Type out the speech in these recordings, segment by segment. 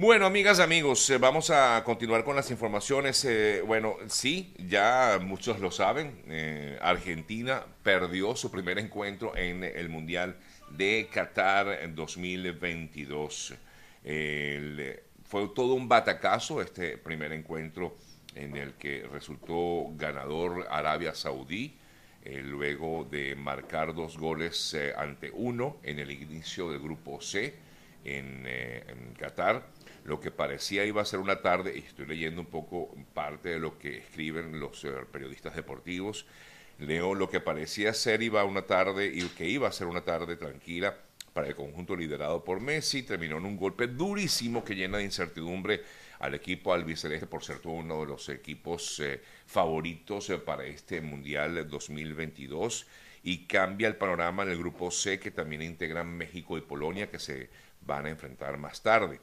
Bueno, amigas, amigos, eh, vamos a continuar con las informaciones. Eh, bueno, sí, ya muchos lo saben, eh, Argentina perdió su primer encuentro en el Mundial de Qatar 2022. fue todo un batacazo este primer encuentro en el que resultó ganador Arabia Saudí, luego de marcar dos goles ante uno en el inicio del grupo C en, en Qatar lo que parecía iba a ser una tarde, y estoy leyendo un poco parte de lo que escriben los eh, periodistas deportivos, leo lo que parecía ser iba una tarde y que iba a ser una tarde tranquila para el conjunto liderado por Messi, terminó en un golpe durísimo que llena de incertidumbre al equipo albiceleste por ser uno de los equipos eh, favoritos eh, para este Mundial 2022 y cambia el panorama en el grupo C que también integran México y Polonia que se van a enfrentar más tarde.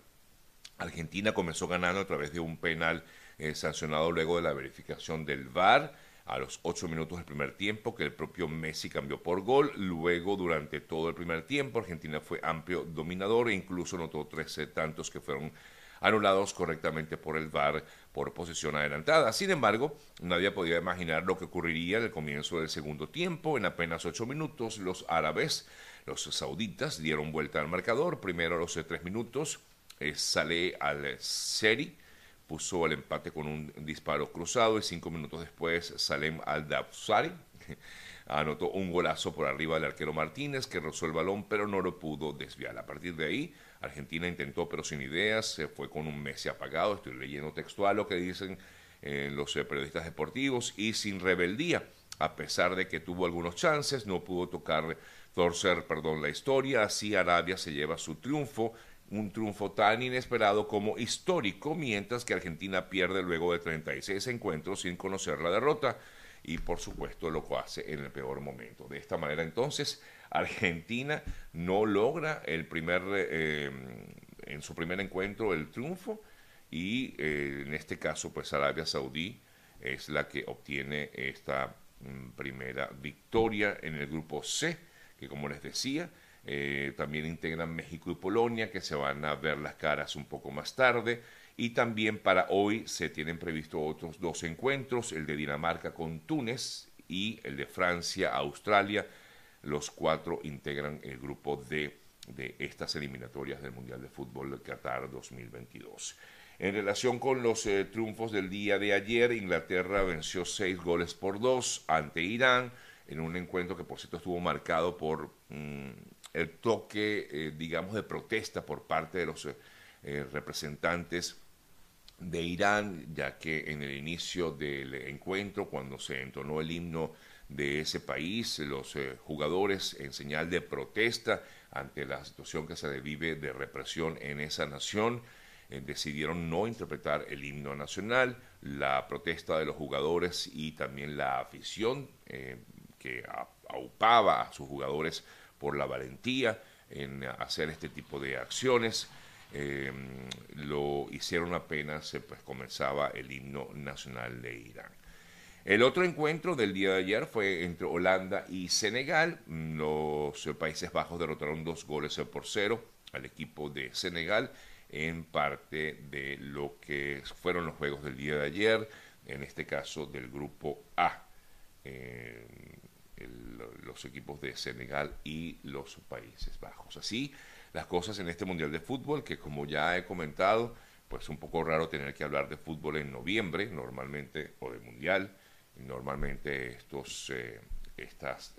Argentina comenzó ganando a través de un penal eh, sancionado luego de la verificación del VAR a los ocho minutos del primer tiempo, que el propio Messi cambió por gol. Luego, durante todo el primer tiempo, Argentina fue amplio dominador e incluso notó 13 tantos que fueron anulados correctamente por el VAR por posición adelantada. Sin embargo, nadie podía imaginar lo que ocurriría en el comienzo del segundo tiempo. En apenas ocho minutos, los árabes, los sauditas, dieron vuelta al marcador. Primero a los tres minutos, eh, sale al Seri, puso el empate con un disparo cruzado y cinco minutos después Salem al Dabsari anotó un golazo por arriba del arquero Martínez que rozó el balón pero no lo pudo desviar. A partir de ahí, Argentina intentó pero sin ideas, se fue con un Messi apagado, estoy leyendo textual lo que dicen eh, los eh, periodistas deportivos y sin rebeldía. A pesar de que tuvo algunos chances, no pudo tocar, torcer, perdón, la historia. Así Arabia se lleva su triunfo un triunfo tan inesperado como histórico, mientras que Argentina pierde luego de 36 encuentros sin conocer la derrota y por supuesto lo hace en el peor momento. De esta manera entonces Argentina no logra el primer, eh, en su primer encuentro el triunfo y eh, en este caso pues Arabia Saudí es la que obtiene esta mm, primera victoria en el grupo C, que como les decía, eh, también integran México y Polonia, que se van a ver las caras un poco más tarde. Y también para hoy se tienen previstos otros dos encuentros, el de Dinamarca con Túnez y el de Francia-Australia. Los cuatro integran el grupo D de estas eliminatorias del Mundial de Fútbol de Qatar 2022. En relación con los eh, triunfos del día de ayer, Inglaterra venció seis goles por dos ante Irán en un encuentro que por cierto estuvo marcado por mm, el toque, eh, digamos, de protesta por parte de los eh, eh, representantes de Irán, ya que en el inicio del encuentro, cuando se entonó el himno de ese país, los jugadores en señal de protesta ante la situación que se vive de represión en esa nación, decidieron no interpretar el himno nacional, la protesta de los jugadores y también la afición que aupaba a sus jugadores por la valentía en hacer este tipo de acciones. Eh, lo hicieron apenas eh, pues, comenzaba el himno nacional de Irán. El otro encuentro del día de ayer fue entre Holanda y Senegal. Los Países Bajos derrotaron dos goles por cero al equipo de Senegal en parte de lo que fueron los juegos del día de ayer, en este caso del grupo A. Eh, los equipos de Senegal y los Países Bajos. Así las cosas en este Mundial de Fútbol, que como ya he comentado, pues un poco raro tener que hablar de fútbol en noviembre, normalmente, o de Mundial, normalmente estos, eh, estas,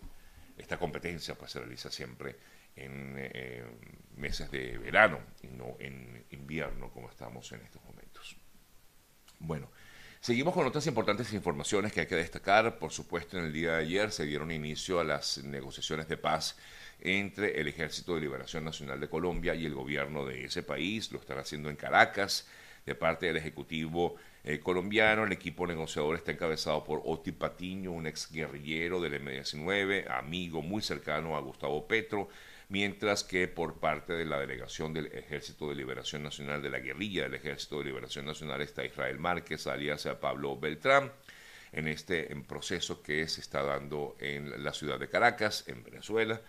esta competencia pues, se realiza siempre en eh, meses de verano y no en invierno como estamos en estos momentos. Bueno, Seguimos con otras importantes informaciones que hay que destacar. Por supuesto, en el día de ayer se dieron inicio a las negociaciones de paz entre el Ejército de Liberación Nacional de Colombia y el gobierno de ese país. Lo están haciendo en Caracas, de parte del Ejecutivo eh, colombiano. El equipo negociador está encabezado por Oti Patiño, un ex guerrillero del M-19, amigo muy cercano a Gustavo Petro mientras que por parte de la delegación del Ejército de Liberación Nacional, de la guerrilla del Ejército de Liberación Nacional, está Israel Márquez, alias a Pablo Beltrán, en este proceso que se está dando en la ciudad de Caracas, en Venezuela,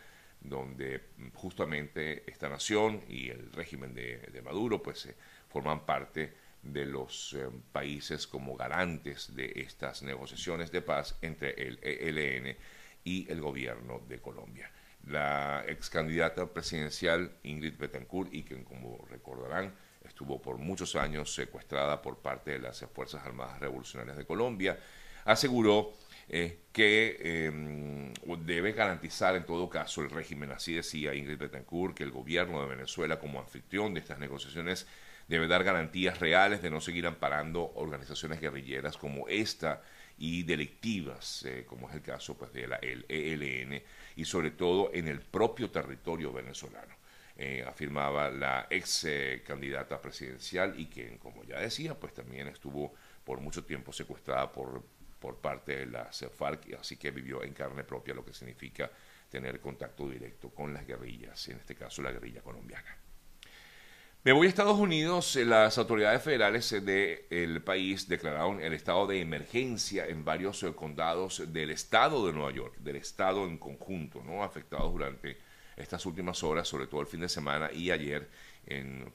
donde justamente esta nación y el régimen de, Maduro pues forman parte de los eh, países como garantes de estas negociaciones de paz entre el ELN y el gobierno de Colombia. La ex candidata presidencial Ingrid Betancourt, y que como recordarán estuvo por muchos años secuestrada por parte de las Fuerzas Armadas Revolucionarias de Colombia, aseguró eh, que em, debe garantizar en todo caso el régimen, así decía Ingrid Betancourt, que el gobierno de Venezuela como anfitrión de estas negociaciones debe dar garantías reales de no seguir amparando organizaciones guerrilleras como esta y delictivas, eh, como es el caso pues, de la el ELN, y sobre todo en el propio territorio venezolano. Eh, afirmaba la ex eh, candidata presidencial y que, como ya decía, pues también estuvo por mucho tiempo secuestrada por, por parte de la FARC, así que vivió en carne propia lo que significa tener contacto directo con las guerrillas, en este caso la guerrilla colombiana. Me voy a Estados Unidos. Eh, las autoridades federales eh, del país declararon el estado de emergencia en varios eh, condados del estado de Nueva York, del estado en conjunto, ¿no? afectados durante estas últimas horas, sobre todo el fin de semana y ayer,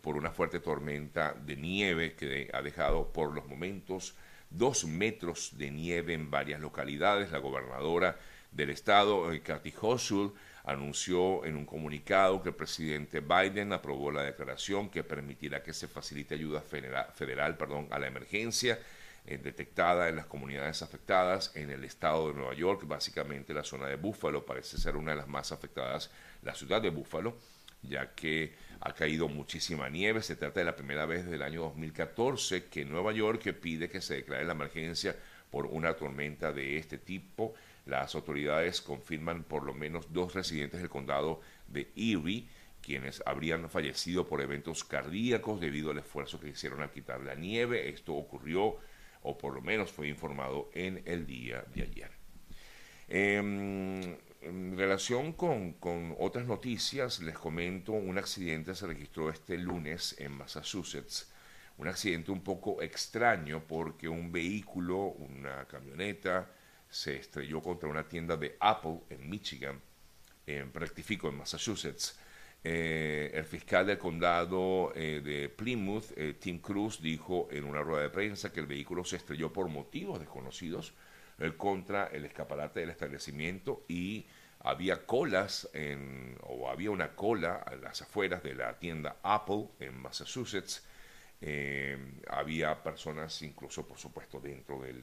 por una fuerte tormenta de nieve que ha dejado por los momentos dos metros de nieve en varias localidades. La gobernadora del estado, Kathy Hochul, anunció en un comunicado que el presidente Biden aprobó la declaración que permitirá que se facilite ayuda federal, perdón, a la emergencia eh, detectada en las comunidades afectadas en el estado de Nueva York, básicamente la zona de Búfalo parece ser una de las más afectadas, la ciudad de Búfalo, ya que ha caído muchísima nieve. Se trata de la primera vez desde el año 2014 que Nueva York pide que se declare la emergencia por una tormenta de este tipo. Las autoridades confirman por lo menos dos residentes del condado de Erie, quienes habrían fallecido por eventos cardíacos debido al esfuerzo que hicieron al quitar la nieve. Esto ocurrió, o por lo menos fue informado en el día de ayer. Em, en relación con, con, otras noticias, les comento, un accidente se registró este lunes en Massachusetts. Un accidente un poco extraño porque un vehículo, una camioneta, se estrelló contra una tienda de Apple en Michigan, en, rectifico, en Massachusetts. Eh, el fiscal del condado eh, de Plymouth, eh, Tim Cruz, dijo en una rueda de prensa que el vehículo se estrelló por motivos desconocidos contra el escaparate del establecimiento y había colas en, o había una cola a las afueras de la tienda Apple en Massachusetts. había personas incluso, por supuesto, dentro del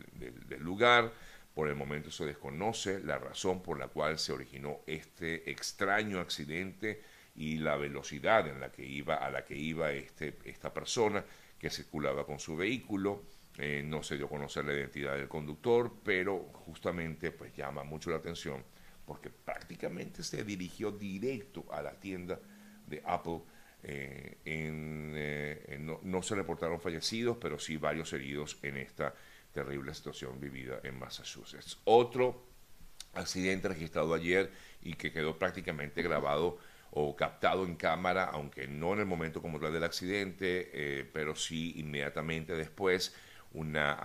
lugar. Por el momento se desconoce la razón por la cual se originó este extraño accidente y la velocidad en la que iba, a la que iba este, esta persona que circulaba con su vehículo. Eh, no se dio a conocer la identidad del conductor, pero justamente pues llama mucho la atención porque prácticamente se dirigió directo a la tienda de Apple. Eh, eh, no, no, se reportaron fallecidos, pero sí varios heridos en esta terrible situación vivida en Massachusetts. Otro accidente registrado ayer y que quedó prácticamente grabado o captado en cámara, aunque no en el momento como tal del accidente, eh, pero sí inmediatamente después, una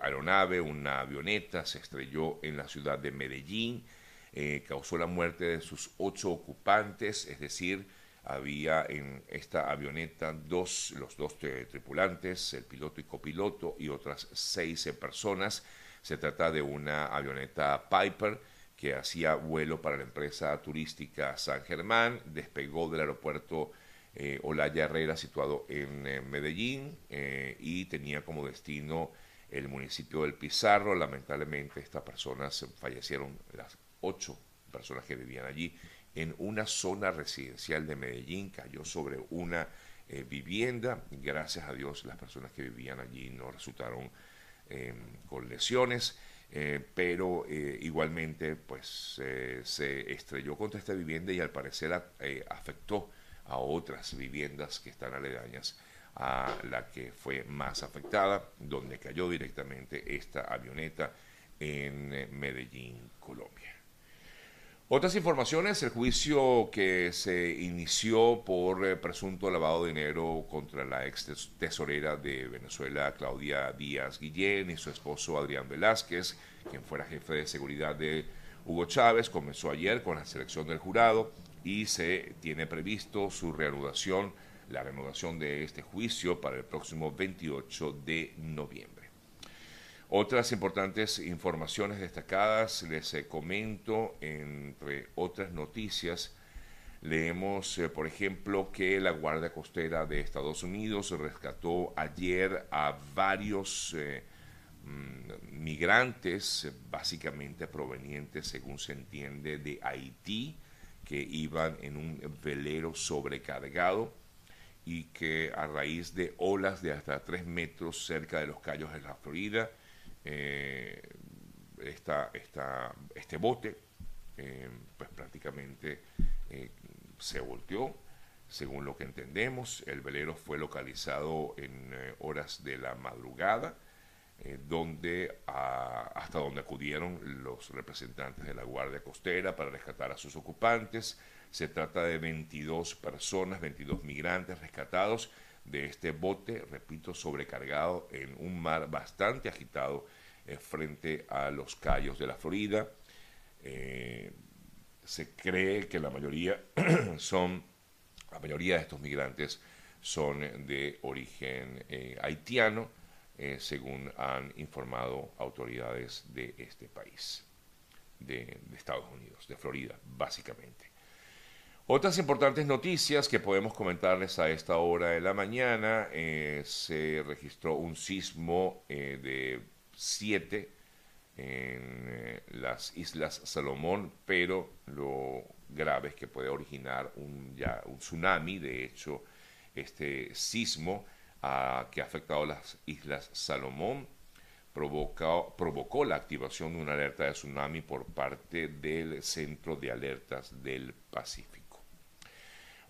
aeronave, una avioneta se estrelló en la ciudad de Medellín, eh, causó la muerte de sus ocho ocupantes, es decir, había en esta avioneta dos, los dos tripulantes, el piloto y copiloto, y otras seis personas. Se trata de una avioneta Piper que hacía vuelo para la empresa turística San Germán, despegó del aeropuerto eh, Olaya Herrera situado en eh, Medellín eh, y tenía como destino el municipio del Pizarro. Lamentablemente estas personas fallecieron, las ocho personas que vivían allí en una zona residencial de Medellín, cayó sobre una eh, vivienda. Gracias a Dios las personas que vivían allí no resultaron em, con lesiones, eh, pero eh, igualmente pues se estrelló contra esta vivienda y al parecer afectó a otras viviendas que están aledañas a la que fue más afectada, donde cayó directamente esta avioneta en Medellín, Colombia. Otras informaciones, el juicio que se inició por eh, presunto lavado de dinero contra la ex tesorera de Venezuela, Claudia Díaz Guillén, y su esposo Adrián Velázquez, quien fuera jefe de seguridad de Hugo Chávez, comenzó ayer con la selección del jurado y se tiene previsto su reanudación la reanudación de este juicio para el próximo 28 de noviembre. Otras importantes informaciones destacadas les eh, comento, entre otras noticias, leemos, eh, por ejemplo, que la Guardia Costera de Estados Unidos rescató ayer a varios eh, mm, migrantes, básicamente provenientes, según se entiende, de Haití, que iban en un velero sobrecargado y que a raíz de olas de hasta 3 metros cerca de los Cayos de la Florida, eh, este bote eh, pues prácticamente eh, se volteó. Según lo que entendemos, el velero fue localizado en horas de la madrugada, donde hasta donde acudieron los representantes de la Guardia Costera para rescatar a sus ocupantes se trata de 22 personas, 22 migrantes rescatados de este bote, repito, sobrecargado en un mar bastante agitado eh, frente a los callos de la Florida. Eh, se cree que la mayoría son, la mayoría de estos migrantes son de origen eh, haitiano, según han informado autoridades de este país, de Estados Unidos, de Florida, básicamente. Otras importantes noticias que podemos comentarles a esta hora de la mañana, eh, se registró un sismo eh, de 7 en eh, las Islas Salomón, pero lo grave es que puede originar un, ya, un tsunami. De hecho, este sismo ah, que ha afectado las Islas Salomón provocó, provocó la activación de una alerta de tsunami por parte del Centro de Alertas del Pacífico.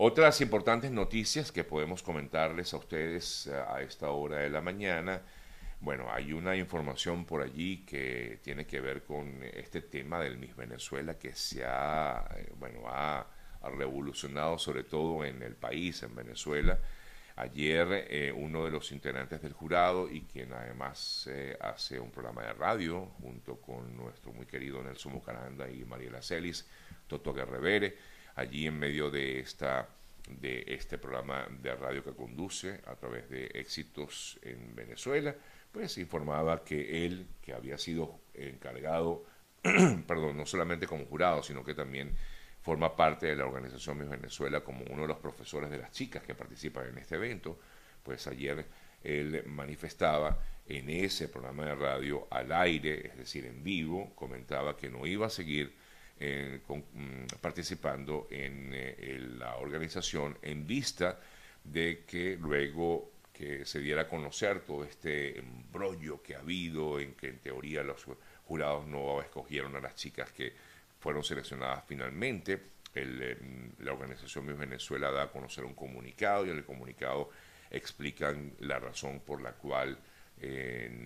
Otras importantes noticias que podemos comentarles a ustedes eh, a esta hora de la mañana. Bueno, hay una información por allí que tiene que ver con este tema del Miss Venezuela que se ha, eh, bueno, ha, revolucionado sobre todo en el país, en Venezuela. Ayer eh, uno de los integrantes del jurado y quien además hace un programa de radio junto con nuestro muy querido Nelson Mucaranda y Mariela Celis, Toto Guerrevere, allí en medio de esta de este programa de radio que conduce a través de éxitos en Venezuela, pues informaba que él, que había sido encargado, perdón, no solamente como jurado, sino que también forma parte de la organización Miss Venezuela como uno de los profesores de las chicas que participan en este evento, pues ayer él manifestaba en ese programa de radio al aire, es decir, en vivo, comentaba que no iba a seguir eh, mm, participando en, eh, la organización en vista de que luego que se diera a conocer todo este embrollo que ha habido, en que en teoría los jurados no escogieron a las chicas que fueron seleccionadas finalmente. Eh, la organización Miss Venezuela da a conocer un comunicado y en el comunicado explican la razón por la cual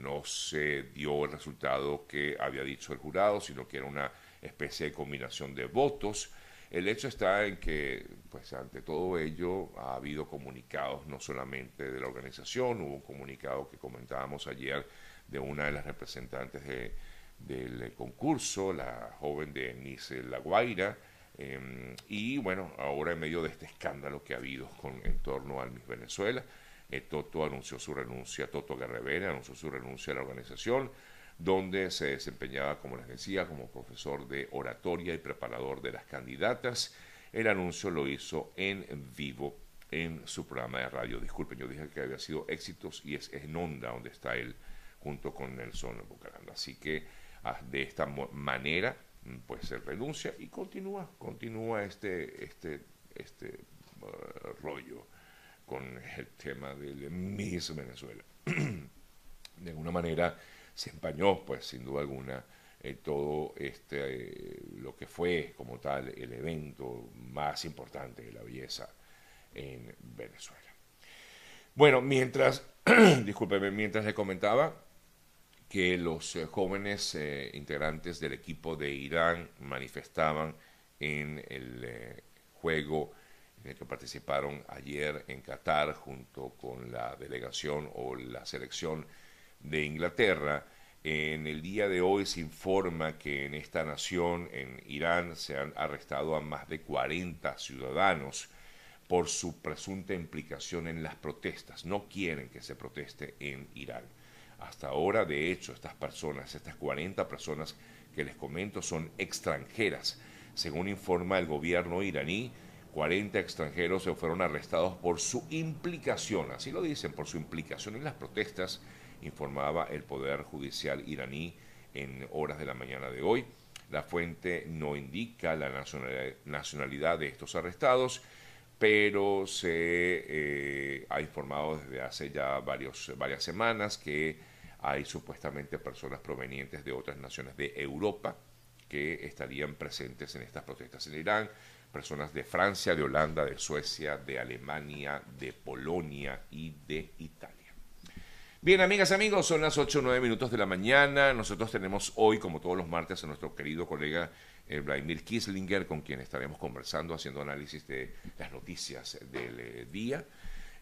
no se dio el resultado que había dicho el jurado, sino que era una especie de combinación de votos. El hecho está en que, pues ante todo ello, ha habido comunicados no solamente de la organización, hubo un comunicado que comentábamos ayer de una de las representantes del concurso, la joven de Nice La Guaira, em, y bueno, ahora en medio de este escándalo que ha habido en torno al Miss Venezuela, eh, Toto anunció su renuncia, Toto Guerrevera anunció su renuncia a la organización, donde se desempeñaba, como les decía, como profesor de oratoria y preparador de las candidatas. El anuncio lo hizo en vivo en su programa de radio. Disculpen, yo dije que había sido éxitos y es en Onda donde está él junto con Nelson Bucaranda. Así que ah, de esta manera, pues se renuncia y continúa, continúa este, este, este uh, rollo con el tema del Miss Venezuela. de alguna manera, se empañó, pues sin duda alguna, eh, todo este, eh, lo que fue como tal el evento más importante de la belleza en Venezuela. Bueno, mientras, discúlpeme, mientras le comentaba que los eh, jóvenes integrantes del equipo de Irán manifestaban en el juego en el que participaron ayer en Qatar junto con la delegación o la selección de Inglaterra. En el día de hoy se informa que en esta nación, en Irán, se han arrestado a más de 40 ciudadanos por su presunta implicación en las protestas. No quieren que se proteste en Irán. Hasta ahora, de hecho, estas personas, estas 40 personas que les comento, son extranjeras. Según informa el gobierno iraní, 40 extranjeros se fueron arrestados por su implicación, así lo dicen, por su implicación en las protestas, informaba el Poder Judicial iraní en horas de la mañana de hoy. La fuente no indica la nacionalidad de estos arrestados, pero se eh, ha informado desde hace ya varios, varias semanas que hay supuestamente personas provenientes de otras naciones de Europa que estarían presentes en estas protestas en Irán, personas de Francia, de Holanda, de Suecia, de Alemania, de Polonia y de Italia. Bien, amigas amigos, son las 8 o 9 minutos de la mañana. Nosotros tenemos hoy, como todos los martes, a nuestro querido colega eh, Vladimir Kislinger, con quien estaremos conversando, haciendo análisis de las noticias del eh, día.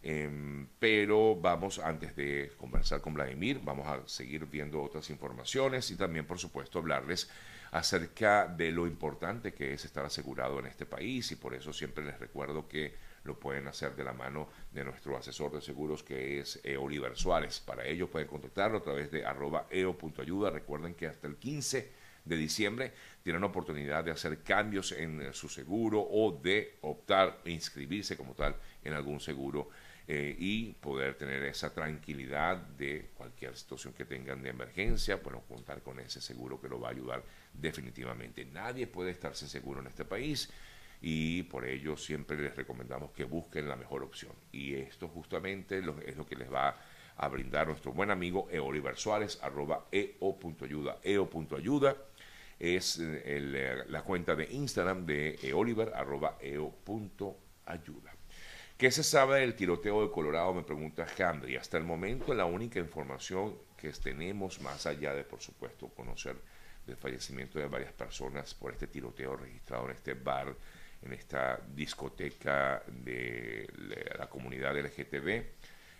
Em, pero vamos, antes de conversar con Vladimir, vamos a seguir viendo otras informaciones y también, por supuesto, hablarles acerca de lo importante que es estar asegurado en este país y por eso siempre les recuerdo que lo pueden hacer de la mano de nuestro asesor de seguros que es eh, Oliver Suárez. Para ello pueden contactarlo a través de arroba eo.ayuda. Recuerden que hasta el 15 de diciembre tienen oportunidad de hacer cambios en eh, su seguro o de optar e inscribirse como tal en algún seguro eh, y poder tener esa tranquilidad de cualquier situación que tengan de emergencia, bueno, contar con ese seguro que lo va a ayudar definitivamente. Nadie puede estarse seguro en este país y por ello siempre les recomendamos que busquen la mejor opción. Y esto justamente es lo que les va a brindar nuestro buen amigo Eoliver Suárez, arroba eo.ayuda, eo.ayuda es eh, la cuenta de Instagram de eoliver, arroba eo.ayuda. ¿Qué se sabe del tiroteo de Colorado? Me pregunta Hamdi. Hasta el momento la única información que tenemos, más allá de, por supuesto, conocer del fallecimiento de varias personas por este tiroteo registrado en este bar en esta discoteca de la comunidad LGTB.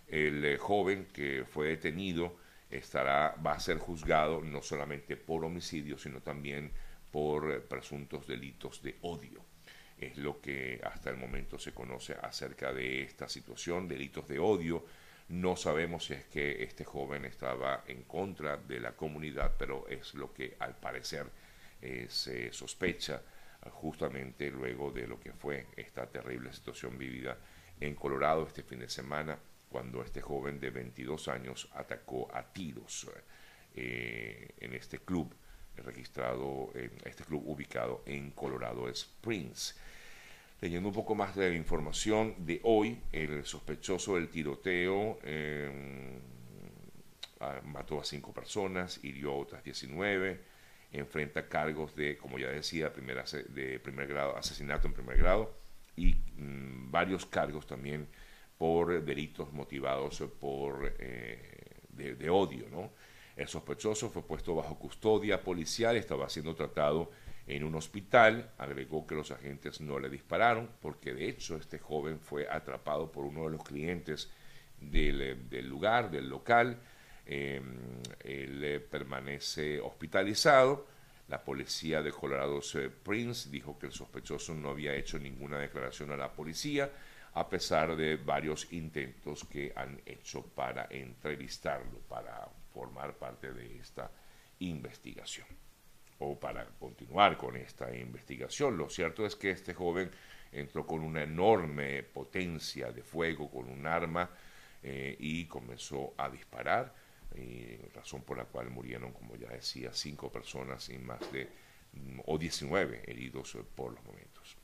El eh, joven que fue detenido estará, va a ser juzgado no solamente por homicidio, sino también por eh, presuntos delitos de odio. Es lo que hasta el momento se conoce acerca de esta situación, delitos de odio. No sabemos si es que este joven estaba en contra de la comunidad, pero es lo que al parecer eh, se sospecha justamente luego de lo que fue esta terrible situación vivida en Colorado este fin de semana, cuando este joven de 22 años atacó a tiros eh, en este club registrado, en este club ubicado en Colorado Springs. Leyendo un poco más de información de hoy, el sospechoso del tiroteo em, mató a cinco personas, hirió a otras 19, enfrenta cargos de, como ya decía, primera, de primer grado, asesinato en primer grado y mm, varios cargos también por delitos motivados por eh, de, odio, ¿no? El sospechoso fue puesto bajo custodia policial, estaba siendo tratado en un hospital, agregó que los agentes no le dispararon, porque de hecho este joven fue atrapado por uno de los clientes del, del lugar, del local, Em, él permanece hospitalizado. La policía de Colorado Springs dijo que el sospechoso no había hecho ninguna declaración a la policía, a pesar de varios intentos que han hecho para entrevistarlo, para formar parte de esta investigación o para continuar con esta investigación. Lo cierto es que este joven entró con una enorme potencia de fuego, con un arma, eh, y comenzó a disparar y razón por la cual murieron, como ya decía, cinco personas y más de, mm, o 19 heridos por los momentos.